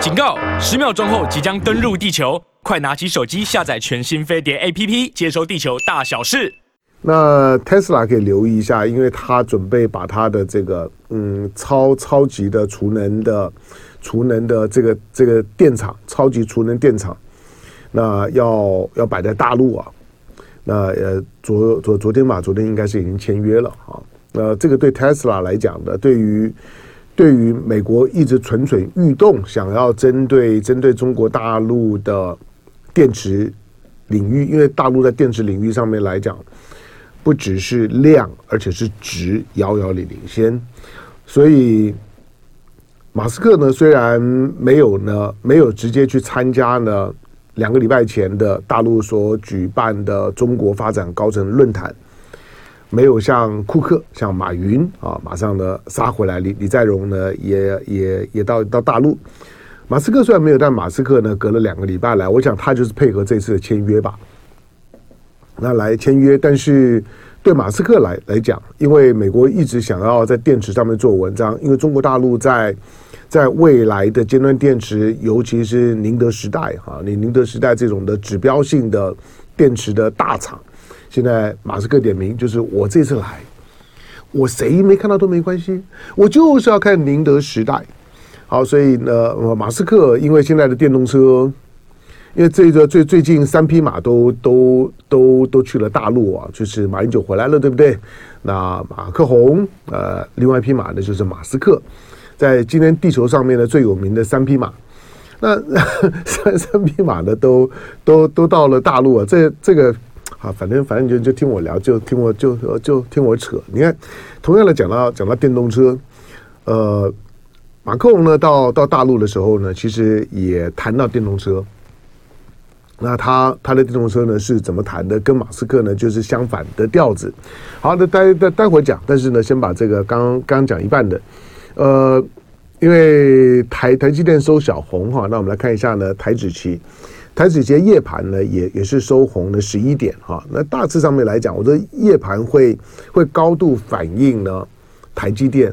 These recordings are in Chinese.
警告！十秒钟后即将登陆地球，快拿起手机下载全新飞碟 APP，接收地球大小事。那 Tesla 可以留意一下，因为他准备把他的这个嗯超超级的储能的储能的这个这个电厂，超级储能电厂，那要要摆在大陆啊。那呃昨昨昨天嘛，昨天应该是已经签约了啊。那这个对 Tesla 来讲的，对于对于美国一直蠢蠢欲动，想要针对针对中国大陆的电池领域，因为大陆在电池领域上面来讲。不只是量，而且是值，遥遥领领先。所以，马斯克呢，虽然没有呢，没有直接去参加呢，两个礼拜前的大陆所举办的中国发展高层论坛，没有像库克、像马云啊，马上呢杀回来。李李在镕呢，也也也到到大陆。马斯克虽然没有，但马斯克呢，隔了两个礼拜来，我想他就是配合这次的签约吧。那来签约，但是对马斯克来来讲，因为美国一直想要在电池上面做文章，因为中国大陆在在未来的尖端电池，尤其是宁德时代哈，你宁德时代这种的指标性的电池的大厂，现在马斯克点名，就是我这次来，我谁没看到都没关系，我就是要看宁德时代。好，所以呢，马斯克因为现在的电动车。因为这个最最近三匹马都都都都去了大陆啊，就是马英九回来了，对不对？那马克宏，呃，另外一匹马呢就是马斯克，在今天地球上面呢最有名的三匹马，那 三三匹马呢都都都到了大陆啊。这这个啊，反正反正就就听我聊，就听我就就听我扯。你看，同样的讲到讲到电动车，呃，马克龙呢到到大陆的时候呢，其实也谈到电动车。那他他的电动车呢是怎么谈的？跟马斯克呢就是相反的调子。好的，待待待会讲。但是呢，先把这个刚刚讲一半的，呃，因为台台积电收小红哈，那我们来看一下呢，台指期，台指期夜盘呢也也是收红的十一点哈。那大致上面来讲，我觉得夜盘会会高度反映呢台积电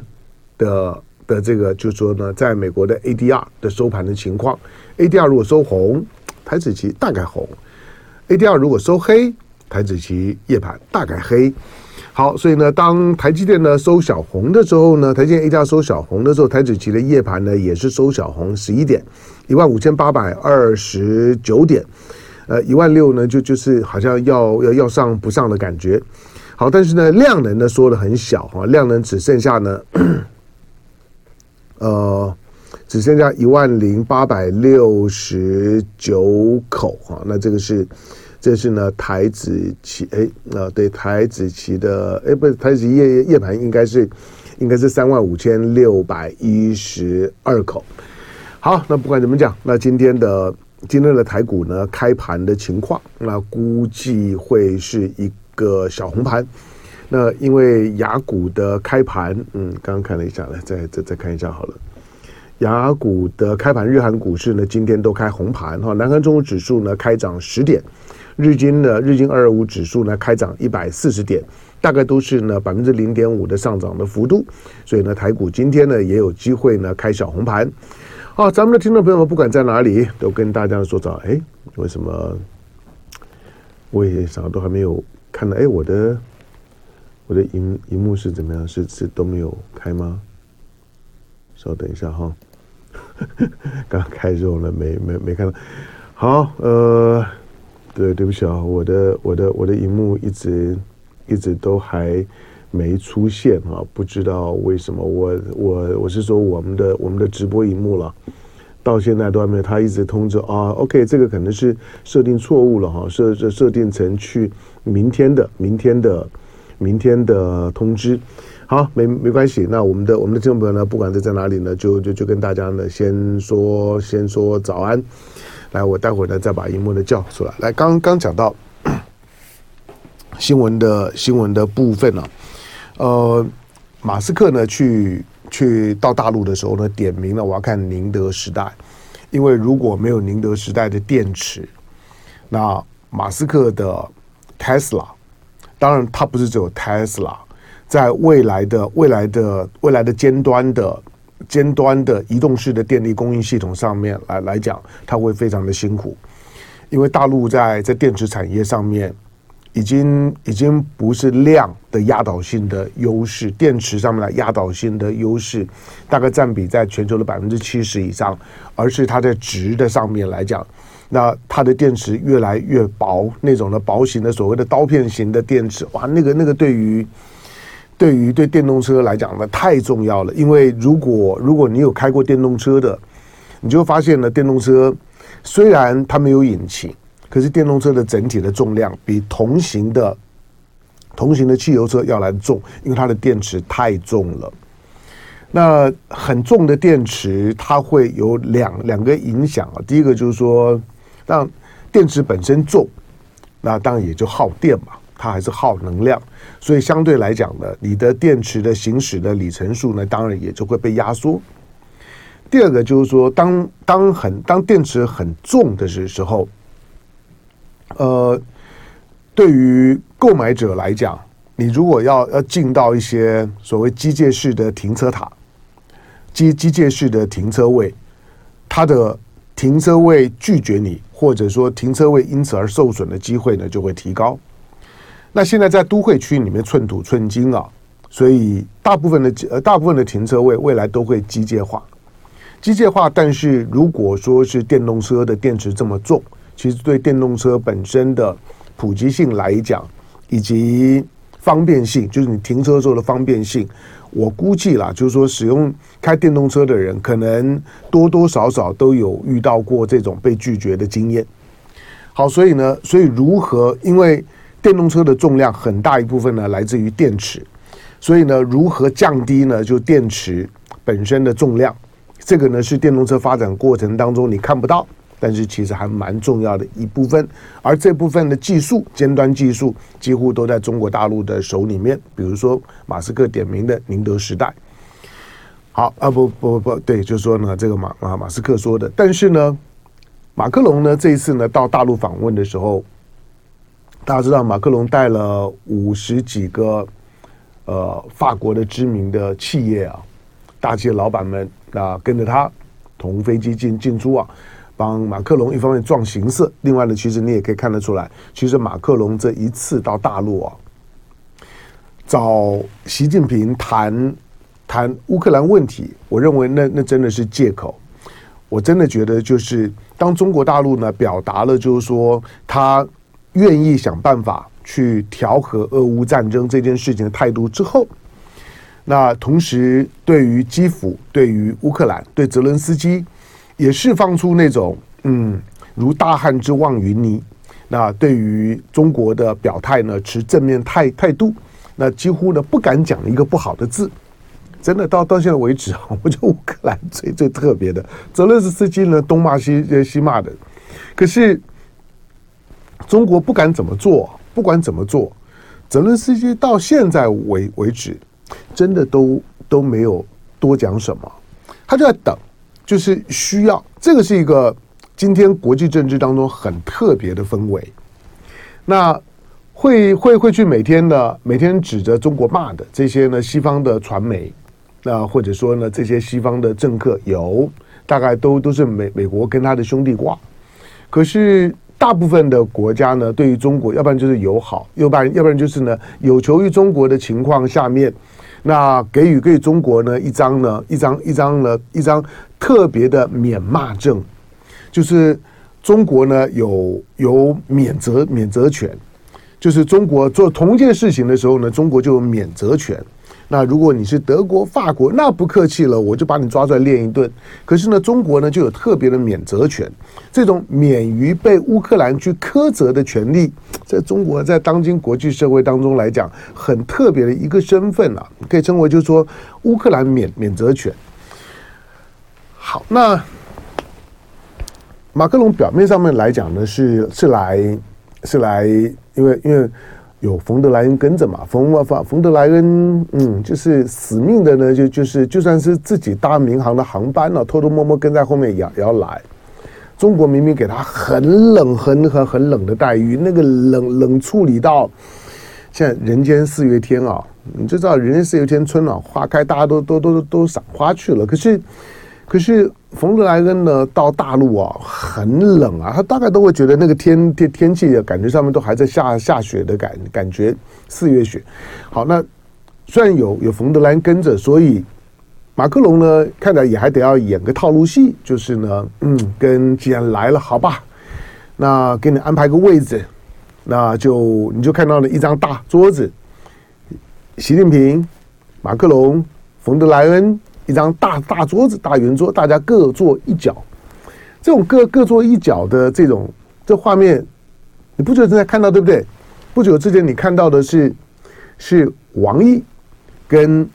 的的这个，就是说呢，在美国的 ADR 的收盘的情况，ADR 如果收红。台指期大概红，ADR 如果收黑，台指期夜盘大概黑。好，所以呢，当台积电呢收小红的时候呢，台积电 ADR 收小红的时候，台指期的夜盘呢也是收小红十一点，一万五千八百二十九点，呃，一万六呢就就是好像要要要上不上的感觉。好，但是呢，量能呢缩得很小哈，量能只剩下呢，呃。只剩下一万零八百六十九口哈，那这个是，这是呢台子期哎，啊对台子期的哎不是台子夜夜盘应该是应该是三万五千六百一十二口。好，那不管怎么讲，那今天的今天的台股呢开盘的情况，那估计会是一个小红盘。那因为雅股的开盘，嗯，刚刚看了一下，来再再再看一下好了。雅股的开盘，日韩股市呢，今天都开红盘哈。南韩综合指数呢开涨十点，日经呢，日经二二五指数呢开涨一百四十点，大概都是呢百分之零点五的上涨的幅度。所以呢，台股今天呢也有机会呢开小红盘。好，咱们的听众朋友们，不管在哪里，都跟大家说早。哎，为什么我也啥都还没有看到？哎，我的我的荧荧幕是怎么样？是是都没有开吗？稍等一下哈。刚开肉了，没没没看到。好，呃，对，对不起啊，我的我的我的荧幕一直一直都还没出现啊，不知道为什么。我我我是说我们的我们的直播荧幕了，到现在都还没有，他一直通知啊。OK，这个可能是设定错误了哈，设设设定成去明天的明天的明天的通知。好，没没关系。那我们的我们的听众朋友呢，不管是在哪里呢，就就就跟大家呢先说先说早安。来，我待会儿呢再把荧幕呢叫出来。来，刚刚讲到新闻的新闻的部分呢、呃，马斯克呢去去到大陆的时候呢，点名了我要看宁德时代，因为如果没有宁德时代的电池，那马斯克的 Tesla，当然他不是只有 Tesla。在未来的未来的未来的尖端的尖端的移动式的电力供应系统上面来来讲，它会非常的辛苦，因为大陆在在电池产业上面。已经已经不是量的压倒性的优势，电池上面的压倒性的优势大概占比在全球的百分之七十以上，而是它在值的上面来讲，那它的电池越来越薄，那种的薄型的所谓的刀片型的电池，哇，那个那个对于对于对电动车来讲呢太重要了，因为如果如果你有开过电动车的，你就发现呢，电动车虽然它没有引擎。可是电动车的整体的重量比同型的同型的汽油车要来重，因为它的电池太重了。那很重的电池，它会有两两个影响啊。第一个就是说，让电池本身重，那当然也就耗电嘛，它还是耗能量。所以相对来讲呢，你的电池的行驶的里程数呢，当然也就会被压缩。第二个就是说，当当很当电池很重的时时候。呃，对于购买者来讲，你如果要要进到一些所谓机械式的停车塔、机机械式的停车位，它的停车位拒绝你，或者说停车位因此而受损的机会呢，就会提高。那现在在都会区里面寸土寸金啊，所以大部分的呃大部分的停车位未来都会机械化，机械化。但是如果说是电动车的电池这么重。其实对电动车本身的普及性来讲，以及方便性，就是你停车时候的方便性，我估计啦，就是说使用开电动车的人，可能多多少少都有遇到过这种被拒绝的经验。好，所以呢，所以如何？因为电动车的重量很大一部分呢来自于电池，所以呢，如何降低呢？就电池本身的重量，这个呢是电动车发展过程当中你看不到。但是其实还蛮重要的一部分，而这部分的技术尖端技术几乎都在中国大陆的手里面。比如说马斯克点名的宁德时代，好啊，不不不对，就是说呢，这个马马马斯克说的。但是呢，马克龙呢这一次呢到大陆访问的时候，大家知道马克龙带了五十几个呃法国的知名的企业啊，大企业老板们啊跟着他同飞机进进出啊。帮马克龙一方面壮形色，另外呢，其实你也可以看得出来，其实马克龙这一次到大陆啊，找习近平谈谈乌克兰问题，我认为那那真的是借口。我真的觉得，就是当中国大陆呢表达了就是说他愿意想办法去调和俄乌战争这件事情的态度之后，那同时对于基辅、对于乌克兰、对泽伦斯基。也释放出那种嗯，如大汉之望云霓。那对于中国的表态呢，持正面态态度。那几乎呢不敢讲一个不好的字。真的到到现在为止，我觉得乌克兰最最特别的，泽连斯基呢东骂西西骂的。可是中国不敢怎么做，不管怎么做，泽连斯基到现在为为止，真的都都没有多讲什么，他就在等。就是需要，这个是一个今天国际政治当中很特别的氛围。那会会会去每天的每天指着中国骂的这些呢，西方的传媒，那或者说呢，这些西方的政客有大概都都是美美国跟他的兄弟挂。可是大部分的国家呢，对于中国，要不然就是友好，要不然要不然就是呢，有求于中国的情况下面。那给予给中国呢一张呢一张一张呢一张特别的免骂证，就是中国呢有有免责免责权，就是中国做同一件事情的时候呢，中国就有免责权。那如果你是德国、法国，那不客气了，我就把你抓出来练一顿。可是呢，中国呢就有特别的免责权，这种免于被乌克兰去苛责的权利，在中国在当今国际社会当中来讲，很特别的一个身份啊，可以称为就是说乌克兰免免责权。好，那马克龙表面上面来讲呢，是是来是来，因为因为。有冯德莱恩跟着嘛？冯冯冯德莱恩，嗯，就是死命的呢，就就是就算是自己搭民航的航班了，偷偷摸摸跟在后面也要也要来。中国明明给他很冷、很很很冷的待遇，那个冷冷处理到，现在人间四月天啊，你就知道人间四月天春暖花开，大家都都都都赏花去了。可是，可是冯德莱恩呢，到大陆啊，很冷啊，他大概都会觉得那个天天天气的感觉上面都还在下下雪的感感觉，四月雪。好，那虽然有有冯德莱恩跟着，所以。马克龙呢，看来也还得要演个套路戏，就是呢，嗯，跟既然来了，好吧，那给你安排个位置，那就你就看到了一张大桌子，习近平、马克龙、冯德莱恩，一张大大桌子，大圆桌，大家各坐一角，这种各各坐一角的这种这画面，你不觉得正在看到对不对？不久之前你看到的是是王毅跟。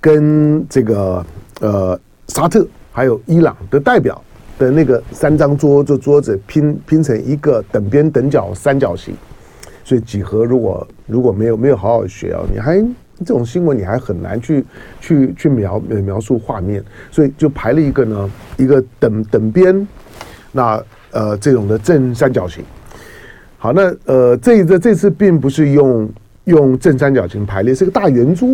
跟这个呃沙特还有伊朗的代表的那个三张桌子桌子拼拼成一个等边等角三角形，所以几何如果如果没有没有好好学啊，你还这种新闻你还很难去去去描描述画面，所以就排了一个呢一个等等边那呃这种的正三角形。好，那呃这这这次并不是用用正三角形排列，是个大圆桌。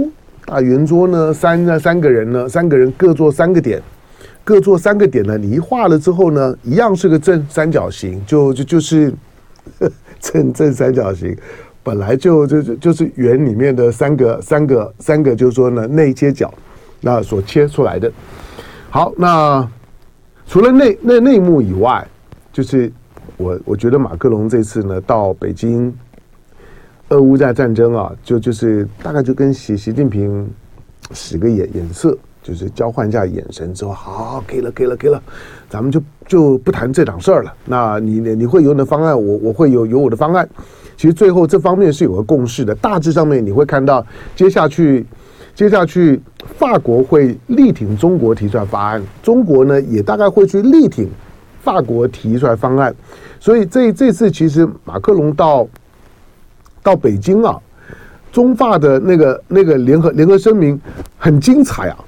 大圆桌呢，三呢三个人呢，三个人各坐三个点，各坐三个点呢。你一画了之后呢，一样是个正三角形，就就就是正正三角形，本来就就就就是圆里面的三个三个三个，就是说呢内切角，那所切出来的。好，那除了内内内幕以外，就是我我觉得马克龙这次呢到北京。俄乌在战争啊，就就是大概就跟习习近平使个眼眼色，就是交换一下眼神之后，好，可以了，可以了，可以了，咱们就就不谈这档事儿了。那你你你会有你的方案，我我会有有我的方案。其实最后这方面是有个共识的，大致上面你会看到，接下去接下去法国会力挺中国提出来方案，中国呢也大概会去力挺法国提出来方案。所以这这次其实马克龙到。到北京啊，中法的那个那个联合联合声明很精彩啊！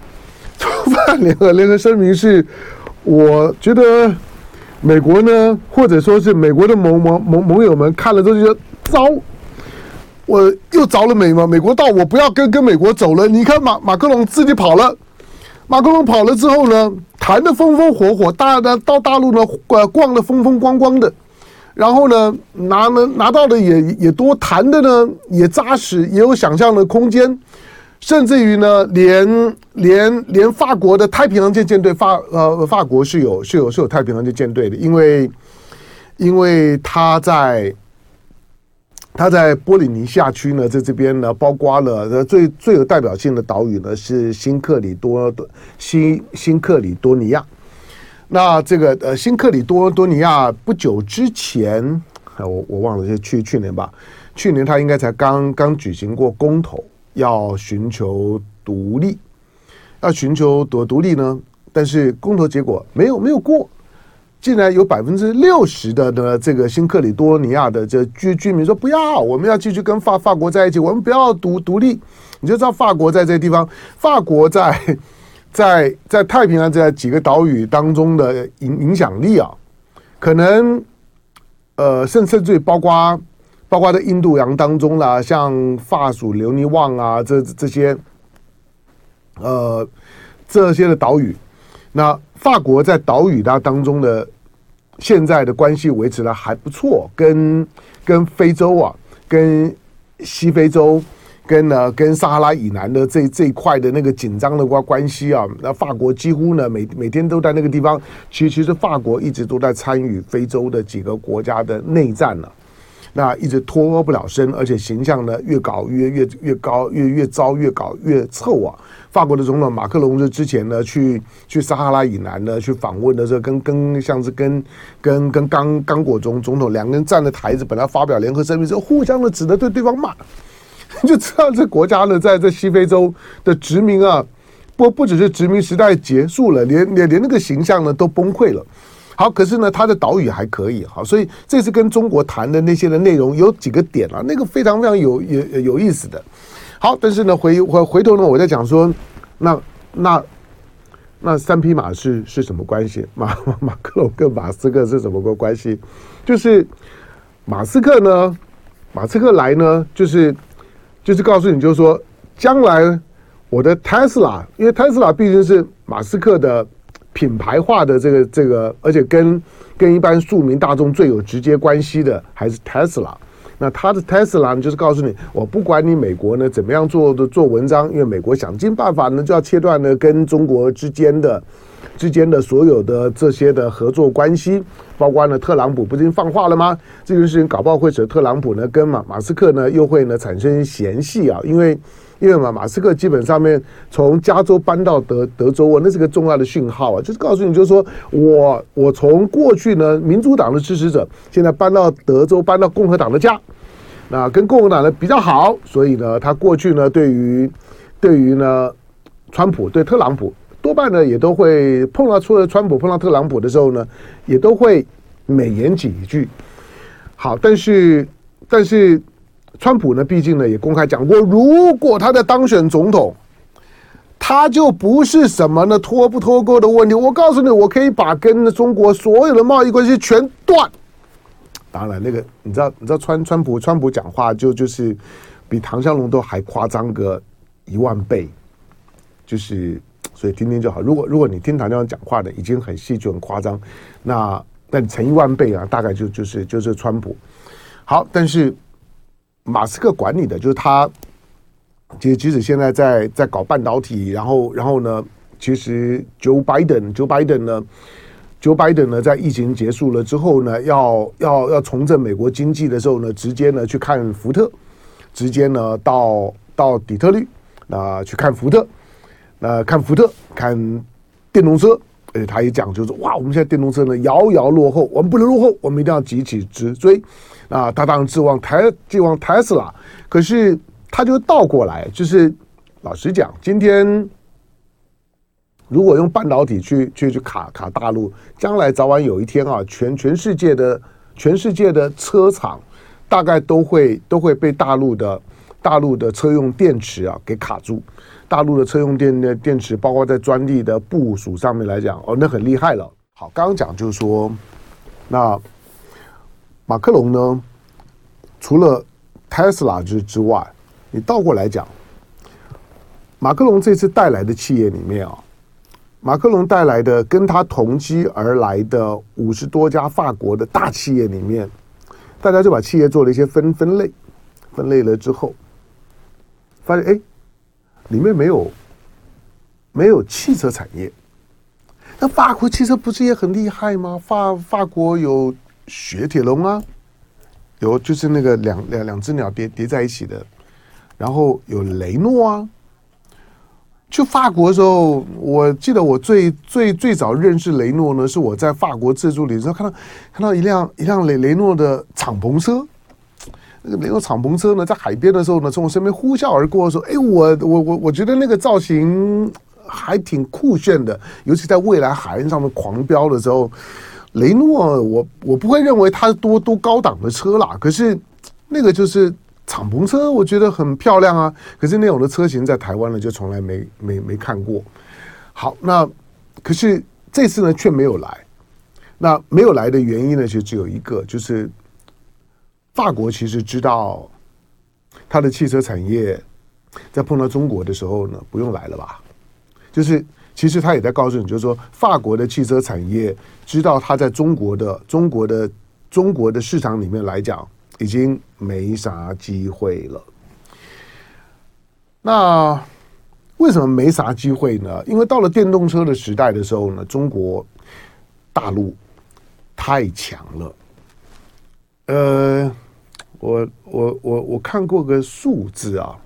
联合联合声明是，我觉得美国呢，或者说是美国的盟盟盟盟友们看了之后就觉得糟，我又着了美吗？美国到我不要跟跟美国走了。你看马马克龙自己跑了，马克龙跑了之后呢，谈的风风火火，大的到大陆呢，逛逛的风风光光的。然后呢，拿呢拿到的也也多，谈的呢也扎实，也有想象的空间，甚至于呢，连连连法国的太平洋舰舰队，法呃法国是有是有是有太平洋舰舰队的，因为因为他在他在波里尼西亚区呢，在这边呢，包括了最最有代表性的岛屿呢是新克里多新新克里多尼亚。那这个呃，新克里多多尼亚不久之前，我我忘了是去去年吧，去年他应该才刚刚举行过公投，要寻求独立，要寻求独独立呢，但是公投结果没有没有过，竟然有百分之六十的呢这个新克里多尼亚的这居居民说不要，我们要继续跟法法国在一起，我们不要独独立，你就知道法国在这地方，法国在。在在太平洋这几个岛屿当中的影影响力啊，可能呃，甚甚至于包括包括在印度洋当中啦，像法属留尼旺啊，这这些呃这些的岛屿，那法国在岛屿它当中的现在的关系维持的还不错，跟跟非洲啊，跟西非洲。跟呢，跟撒哈拉以南的这这一块的那个紧张的关关系啊，那法国几乎呢每每天都在那个地方。其实，其实法国一直都在参与非洲的几个国家的内战呢、那一直脱不了身，而且形象呢越搞越越越高，越越糟，越搞越臭啊。法国的总统马克龙就之前呢去去撒哈拉以南呢去访问的时候，跟跟像是跟跟跟刚刚果总总统两个人站的台子，本来发表联合声明之后，互相的指着对对方骂。就知道这国家呢，在这西非洲的殖民啊，不不只是殖民时代结束了，连连连那个形象呢都崩溃了。好，可是呢，它的岛屿还可以，好，所以这次跟中国谈的那些的内容有几个点啊，那个非常非常有有有意思的。好，但是呢，回回回头呢，我在讲说，那那那三匹马是是什么关系？马 马克龙跟马斯克是什么个关系？就是马斯克呢？马斯克来呢，就是就是告诉你，就是说，将来我的 Tesla，因为 Tesla 毕竟是马斯克的品牌化的这个这个，而且跟跟一般庶民大众最有直接关系的还是 Tesla。那他的 Tesla，就是告诉你，我不管你美国呢怎么样做的做文章，因为美国想尽办法呢就要切断呢跟中国之间的之间的所有的这些的合作关系，包括呢特朗普不是已经放话了吗？这件事情搞不好会使特朗普呢跟马马斯克呢又会呢产生嫌隙啊，因为。因为嘛，马斯克基本上面从加州搬到德德州啊，那是个重要的讯号啊，就是告诉你，就是说我我从过去呢民主党的支持者，现在搬到德州，搬到共和党的家，那跟共和党呢比较好，所以呢，他过去呢对于对于呢川普对特朗普多半呢也都会碰到除了川普碰到特朗普的时候呢，也都会美言几句。好，但是但是。川普呢，毕竟呢也公开讲过，如果他在当选总统，他就不是什么呢脱不脱钩的问题。我告诉你，我可以把跟中国所有的贸易关系全断。当然，那个你知道，你知道川川普川普讲话就就是比唐湘龙都还夸张个一万倍，就是所以听听就好。如果如果你听唐湘龙讲话的已经很戏剧很夸张，那那你乘一万倍啊，大概就就是就是川普。好，但是。马斯克管理的就是他，其实即使现在在在搞半导体，然后然后呢，其实 Joe Biden Joe Biden 呢，Joe Biden 呢，在疫情结束了之后呢，要要要重振美国经济的时候呢，直接呢去看福特，直接呢到到底特律啊、去看福特，那、呃、看福特看电动车，而且他也讲就是哇，我们现在电动车呢遥遥落后，我们不能落后，我们一定要急起直追。啊，他当然指望台指望特斯拉，可是他就倒过来，就是老实讲，今天如果用半导体去去去卡卡大陆，将来早晚有一天啊，全全世界的全世界的车厂大概都会都会被大陆的大陆的车用电池啊给卡住。大陆的车用电的电池，包括在专利的部署上面来讲，哦，那很厉害了。好，刚刚讲就是说，那。马克龙呢？除了特斯拉之之外，你倒过来讲，马克龙这次带来的企业里面啊，马克龙带来的跟他同机而来的五十多家法国的大企业里面，大家就把企业做了一些分分类，分类了之后，发现哎，里面没有没有汽车产业。那法国汽车不是也很厉害吗？法法国有。雪铁龙啊，有就是那个两两两只鸟叠叠在一起的，然后有雷诺啊。去法国的时候，我记得我最最最早认识雷诺呢，是我在法国自助里时候看到看到一辆一辆雷雷诺的敞篷车。那个雷诺敞篷车呢，在海边的时候呢，从我身边呼啸而过的时候，哎，我我我我觉得那个造型还挺酷炫的，尤其在未来海岸上面狂飙的时候。雷诺，我我不会认为它是多多高档的车啦，可是那个就是敞篷车，我觉得很漂亮啊。可是那种的车型在台湾呢，就从来没没没看过。好，那可是这次呢却没有来。那没有来的原因呢，其实只有一个，就是法国其实知道它的汽车产业在碰到中国的时候呢，不用来了吧？就是。其实他也在告诉你，就是说，法国的汽车产业知道他在中国的中国的中国的市场里面来讲，已经没啥机会了。那为什么没啥机会呢？因为到了电动车的时代的时候呢，中国大陆太强了。呃，我我我我看过个数字啊。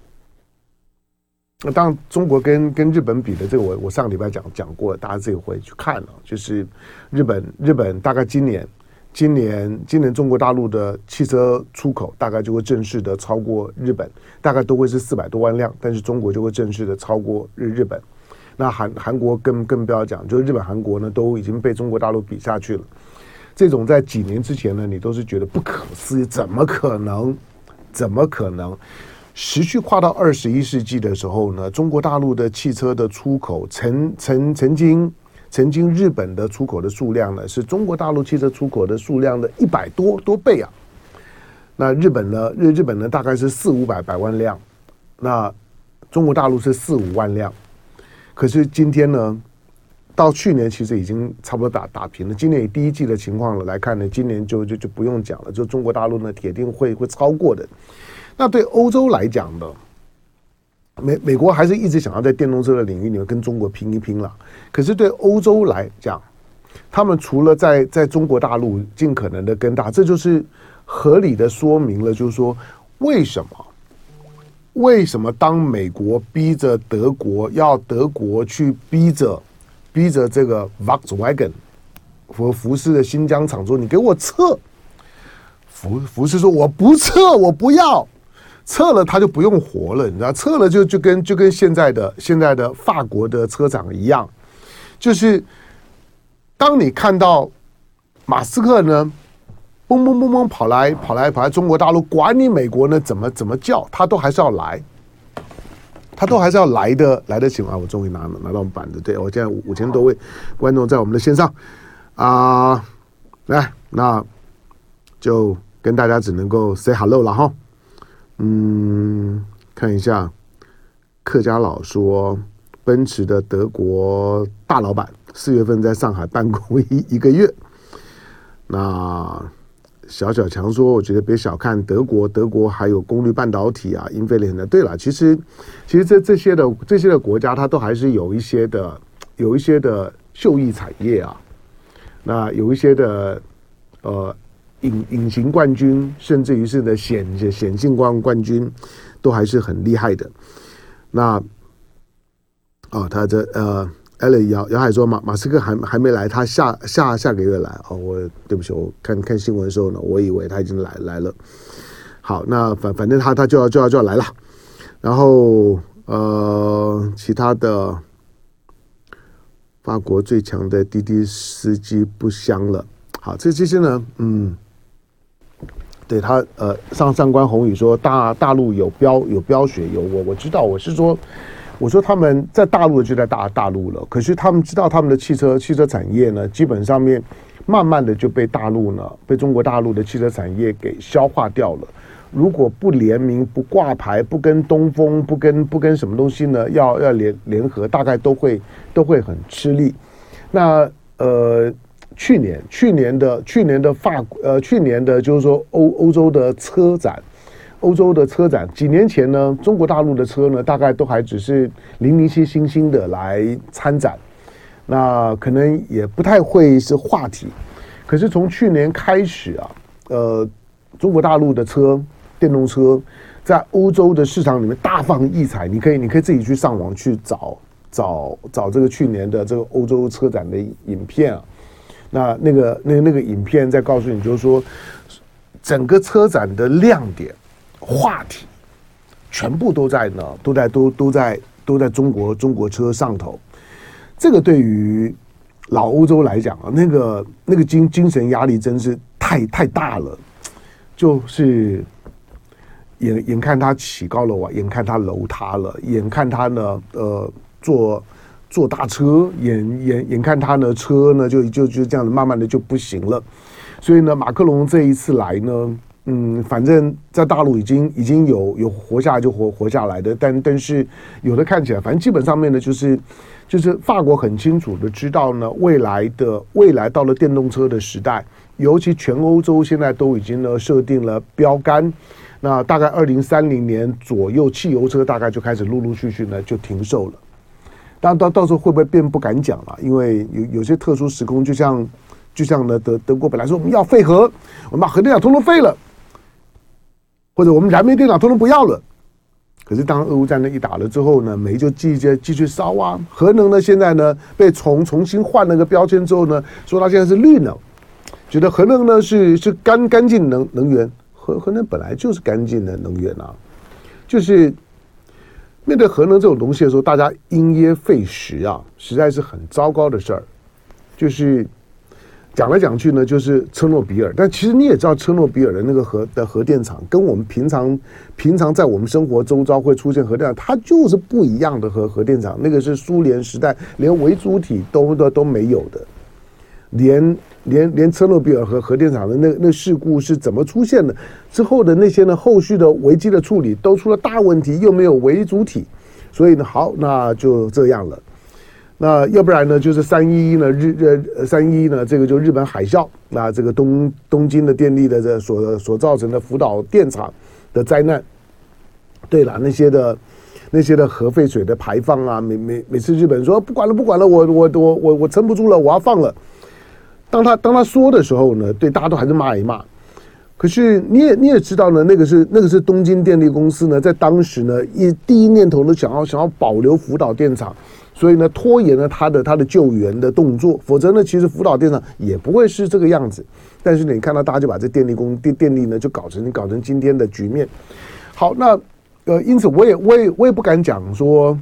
那当，中国跟跟日本比的这个我，我上个礼拜讲讲过，大家自己回去看了。就是日本，日本大概今年，今年，今年中国大陆的汽车出口大概就会正式的超过日本，大概都会是四百多万辆，但是中国就会正式的超过日日本。那韩韩国更更不要讲，就是日本、韩国呢都已经被中国大陆比下去了。这种在几年之前呢，你都是觉得不可思议，怎么可能？怎么可能？持续跨到二十一世纪的时候呢，中国大陆的汽车的出口曾曾曾经曾经日本的出口的数量呢，是中国大陆汽车出口的数量的一百多多倍啊！那日本呢？日日本呢？大概是四五百百万辆，那中国大陆是四五万辆。可是今天呢，到去年其实已经差不多打打平了。今年以第一季的情况来看呢，今年就就就不用讲了，就中国大陆呢铁定会会超过的。那对欧洲来讲呢，美美国还是一直想要在电动车的领域里面跟中国拼一拼了。可是对欧洲来讲，他们除了在在中国大陆尽可能的跟大，这就是合理的说明了，就是说为什么？为什么当美国逼着德国要德国去逼着逼着这个 Volkswagen 和福斯的新疆厂说，你给我撤，福福斯说我不撤，我不要。撤了，他就不用活了，你知道，撤了就就跟就跟现在的现在的法国的车厂一样，就是当你看到马斯克呢。嘣嘣嘣嘣跑来跑来跑来中国大陆，管你美国呢怎么怎么叫，他都还是要来，他都还是要来的来得及啊！我终于拿拿到板子，对，我现在五千多位观众在我们的线上啊、来，那就跟大家只能够 say hello 了哈。嗯，看一下客家佬说，奔驰的德国大老板四月份在上海办公一一个月，那。小小强说：“我觉得别小看德国，德国还有功率半导体啊，英飞凌的。对了，其实，其实这这些的这些的国家，它都还是有一些的，有一些的秀逸产业啊。那有一些的呃隐隐形冠军，甚至于是的显显性冠冠军，都还是很厉害的。那啊、哦，他这呃。”艾伦姚姚海说马马斯克还还没来，他下下下个月来哦。我对不起，我看看新闻的时候呢，我以为他已经来来了。好，那反反正他他就要就要就要来了。然后呃，其他的法国最强的滴滴司机不香了。好，这这些呢，嗯，对他呃上上官宏宇说大大陆有标有标血有我我知道我是说。我说他们在大陆就在大大陆了，可是他们知道他们的汽车汽车产业呢，基本上面慢慢的就被大陆呢，被中国大陆的汽车产业给消化掉了。如果不联名、不挂牌、不跟东风、不跟不跟什么东西呢，要要联联合，大概都会都会很吃力。那呃，去年去年的去年的法呃去年的就是说欧欧洲的车展。欧洲的车展，几年前呢，中国大陆的车呢，大概都还只是零零星星星的来参展，那可能也不太会是话题。可是从去年开始啊，呃，中国大陆的车，电动车，在欧洲的市场里面大放异彩。你可以，你可以自己去上网去找找找这个去年的这个欧洲车展的影片啊。那那个那那个影片在告诉你，就是说整个车展的亮点。话题全部都在呢，都在都都在都在中国中国车上头。这个对于老欧洲来讲啊，那个那个精精神压力真是太太大了。就是眼眼看他起高楼啊，眼看他楼塌了，眼看他呢呃坐坐大车，眼眼眼看他呢车呢就就就这样子慢慢的就不行了。所以呢，马克龙这一次来呢。嗯，反正在大陆已经已经有有活下来就活活下来的，但但是有的看起来，反正基本上面呢，就是就是法国很清楚的知道呢，未来的未来到了电动车的时代，尤其全欧洲现在都已经呢设定了标杆，那大概二零三零年左右，汽油车大概就开始陆陆续续呢就停售了。当到到时候会不会变不敢讲了，因为有有些特殊时空，就像就像呢德德国本来说我们要废核，我们把核电厂通通废了。或者我们燃煤电厂通通不要了，可是当俄乌战争一打了之后呢，煤就继续继续烧啊。核能呢，现在呢被重重新换了个标签之后呢，说它现在是绿能，觉得核能呢是是干干净能能源，核核能本来就是干净的能源啊。就是面对核能这种东西的时候，大家因噎废食啊，实在是很糟糕的事儿，就是。讲来讲去呢，就是车诺比尔。但其实你也知道，车诺比尔的那个核的核电厂，跟我们平常平常在我们生活周遭会出现核电厂，它就是不一样的核核电厂。那个是苏联时代连维主体都都都没有的，连连连车诺比尔核核电厂的那那事故是怎么出现的？之后的那些呢，后续的危机的处理都出了大问题，又没有为主体，所以呢，好，那就这样了。那要不然呢，就是三一一呢，日呃三一一呢，这个就日本海啸，那这个东东京的电力的这所所造成的福岛电厂的灾难。对了，那些的 那些的核废水的排放啊，每每每次日本说不管了不管了，我我我我我撑不住了，我要放了。当他当他说的时候呢，对大家都还是骂一骂。可是你也你也知道呢，那个是那个是东京电力公司呢，在当时呢，一第一念头呢，想要想要保留福岛电厂，所以呢，拖延了他的他的救援的动作。否则呢，其实福岛电厂也不会是这个样子。但是你看到大家就把这电力公电电力呢，就搞成搞成今天的局面。好，那呃，因此我也我也我也不敢讲说。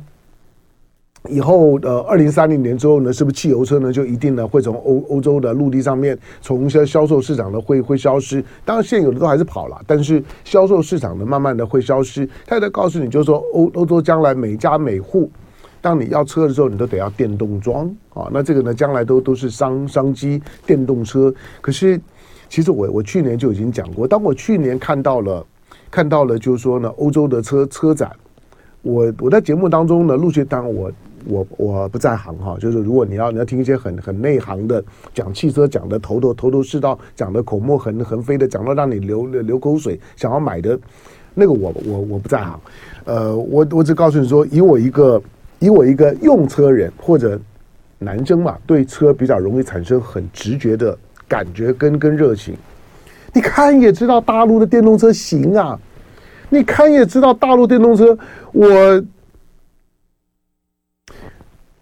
以后呃，二零三零年之后呢，是不是汽油车呢就一定呢会从欧欧洲的陆地上面从销销售市场呢会会消失？当然现有的都还是跑了，但是销售市场呢慢慢的会消失。他也在告诉你，就是说欧欧洲将来每家每户，当你要车的时候，你都得要电动桩啊。那这个呢，将来都都是商商机电动车。可是其实我我去年就已经讲过，当我去年看到了看到了，就是说呢，欧洲的车车展，我我在节目当中呢陆续当我。我我不在行哈，就是如果你要你要听一些很很内行的讲汽车讲的头头头头是道，讲的口沫横横飞的，讲到让你流流口水，想要买的，那个我我我不在行，呃，我我只告诉你说，以我一个以我一个用车人或者男生嘛，对车比较容易产生很直觉的感觉跟跟热情，你看也知道大陆的电动车行啊，你看也知道大陆电动车我。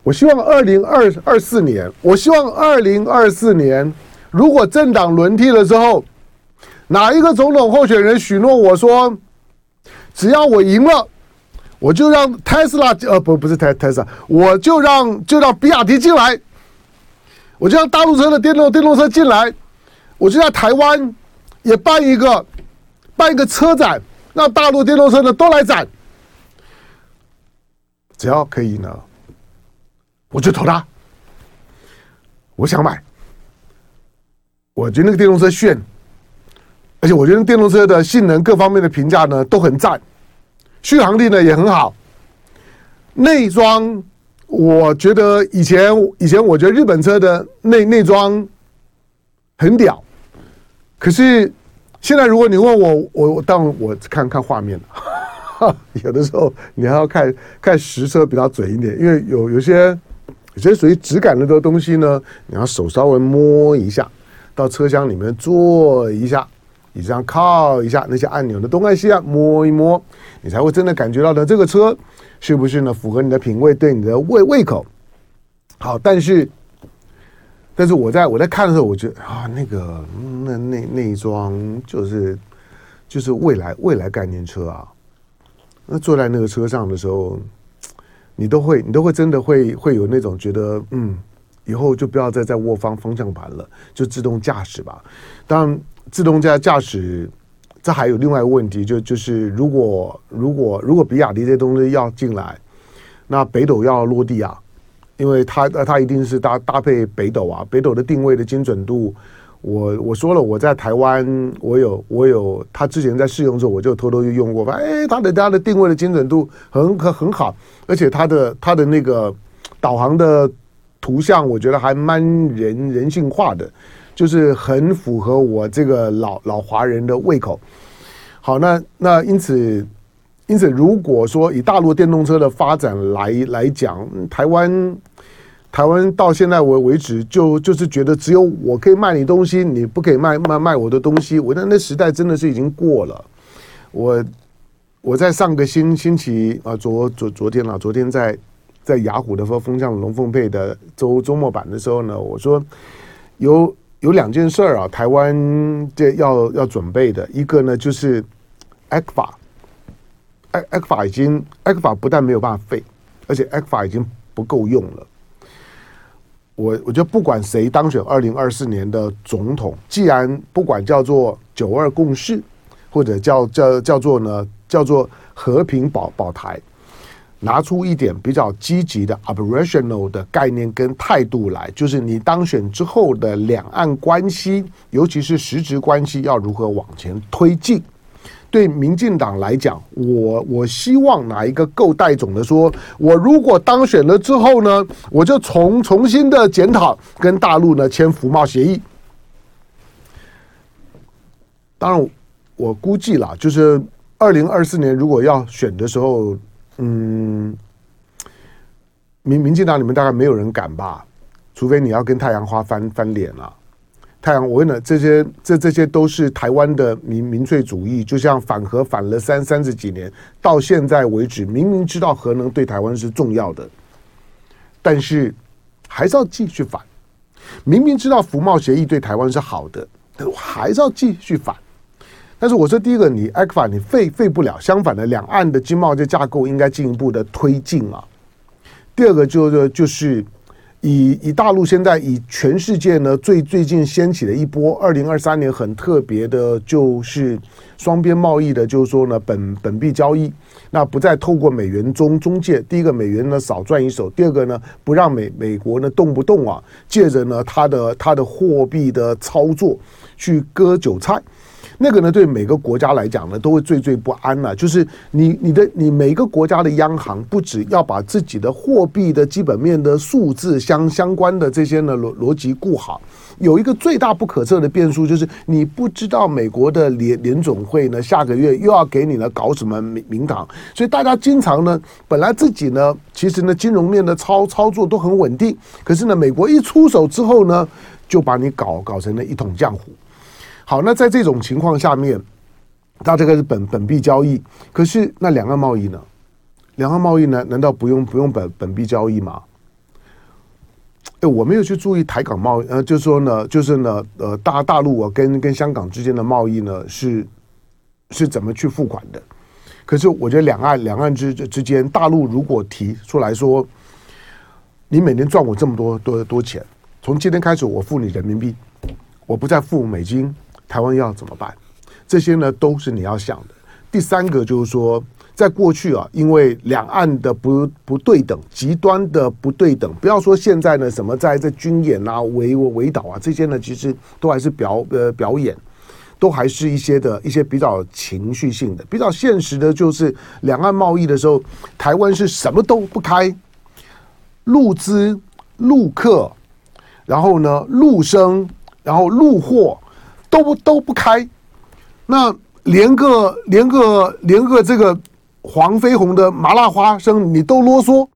我希望二零二二四年，我希望二零二四年，如果政党轮替了之后，哪一个总统候选人许诺我说，只要我赢了，我就让特斯拉呃不不是特特斯拉，我就让就让比亚迪进来，我就让大陆车的电动电动车进来，我就在台湾也办一个办一个车展，让大陆电动车的都来展，只要可以呢。我就投他，我想买，我觉得那个电动车炫，而且我觉得电动车的性能各方面的评价呢都很赞，续航力呢也很好，内装我觉得以前以前我觉得日本车的内内装很屌，可是现在如果你问我，我我当我看看画面，有的时候你还要看看实车比较准一点，因为有有些。有些属于质感的东西呢，你要手稍微摸一下，到车厢里面坐一下，你这样靠一下那些按钮的东按西按，摸一摸，你才会真的感觉到的这个车是不是呢符合你的品味，对你的胃胃口。好，但是，但是我在我在看的时候，我觉得啊，那个那那那一桩就是就是未来未来概念车啊，那坐在那个车上的时候。你都会，你都会真的会会有那种觉得，嗯，以后就不要再在握方方向盘了，就自动驾驶吧。当然，自动驾驾驶，这还有另外一个问题，就就是如果如果如果比亚迪这东西要进来，那北斗要落地啊，因为它它一定是搭搭配北斗啊，北斗的定位的精准度。我我说了，我在台湾，我有我有，他之前在试用的时候，我就偷偷就用过，发现哎，他的他的定位的精准度很很很好，而且他的他的那个导航的图像，我觉得还蛮人人性化的，就是很符合我这个老老华人的胃口。好，那那因此因此，如果说以大陆电动车的发展来来讲，台湾。台湾到现在为为止，就就是觉得只有我可以卖你东西，你不可以卖卖卖我的东西。我那那时代真的是已经过了。我我在上个星星期啊，昨昨昨天啊，昨天在在雅虎的风向龙凤配的周周末版的时候呢，我说有有两件事儿啊，台湾这要要准备的一个呢，就是 ECFA，ECFA 已经 ECFA 不但没有办法废，而且 ECFA 已经不够用了。我我觉得不管谁当选二零二四年的总统，既然不管叫做九二共识，或者叫叫叫做呢叫做和平保保台，拿出一点比较积极的 operational 的概念跟态度来，就是你当选之后的两岸关系，尤其是实质关系要如何往前推进。对民进党来讲，我我希望哪一个够带种的说，我如果当选了之后呢，我就重重新的检讨跟大陆呢签服贸协议。当然，我估计啦，就是二零二四年如果要选的时候。嗯，民民进党里面大概没有人敢吧，除非你要跟太阳花翻翻脸了，啊。太阳，我跟你讲，这些这这些都是台湾的民民粹主义，就像反核反了三三十几年，到现在为止，明明知道核能对台湾是重要的，但是还是要继续反。明明知道服贸协议对台湾是好的，还是要继续反。但是我说，第一个，你 ECFA 你废废不了，相反的，两岸的经贸这架构应该进一步的推进啊。第二个就是就是以以大陆现在以全世界呢最最近掀起的一波二零二三年很特别的，就是双边贸易的，就是说呢本本币交易，那不再透过美元中中介，第一个美元呢少赚一手，第二个呢不让美美国呢动不动啊借着呢它的它的货币的操作去割韭菜。那个呢，对每个国家来讲呢，都会惴惴不安了。就是你、你的、你每个国家的央行，不只要把自己的货币的基本面的数字相相关的这些呢逻逻辑顾好，有一个最大不可测的变数，就是你不知道美国的联联总会呢下个月又要给你呢搞什么名名堂，所以大家经常呢，本来自己呢其实呢金融面的操操作都很稳定，可是呢美国一出手之后呢，就把你搞搞成了一统浆糊。好，那在这种情况下面，它这个是本本币交易，可是那两岸贸易呢？两岸贸易呢？难道不用不用本本币交易吗？哎，我没有去注意台港贸易，呃，就是说呢，就是呢，呃，大大陆啊跟跟香港之间的贸易呢是是怎么去付款的？可是我觉得两岸两岸之之间，大陆如果提出来说，你每年赚我这么多多多钱，从今天开始我付你人民币，我不再付美金。台湾要怎么办？这些呢都是你要想的。第三个就是说，在过去啊，因为两岸的不不对等，极端的不对等，不要说现在呢，什么在这军演啊、围围岛啊这些呢，其实都还是表呃表演，都还是一些的一些比较情绪性的。比较现实的就是两岸贸易的时候，台湾是什么都不开，陆资、陆客，然后呢陆生，然后陆货。都不都不开，那连个连个连个这个黄飞鸿的麻辣花生你都啰嗦，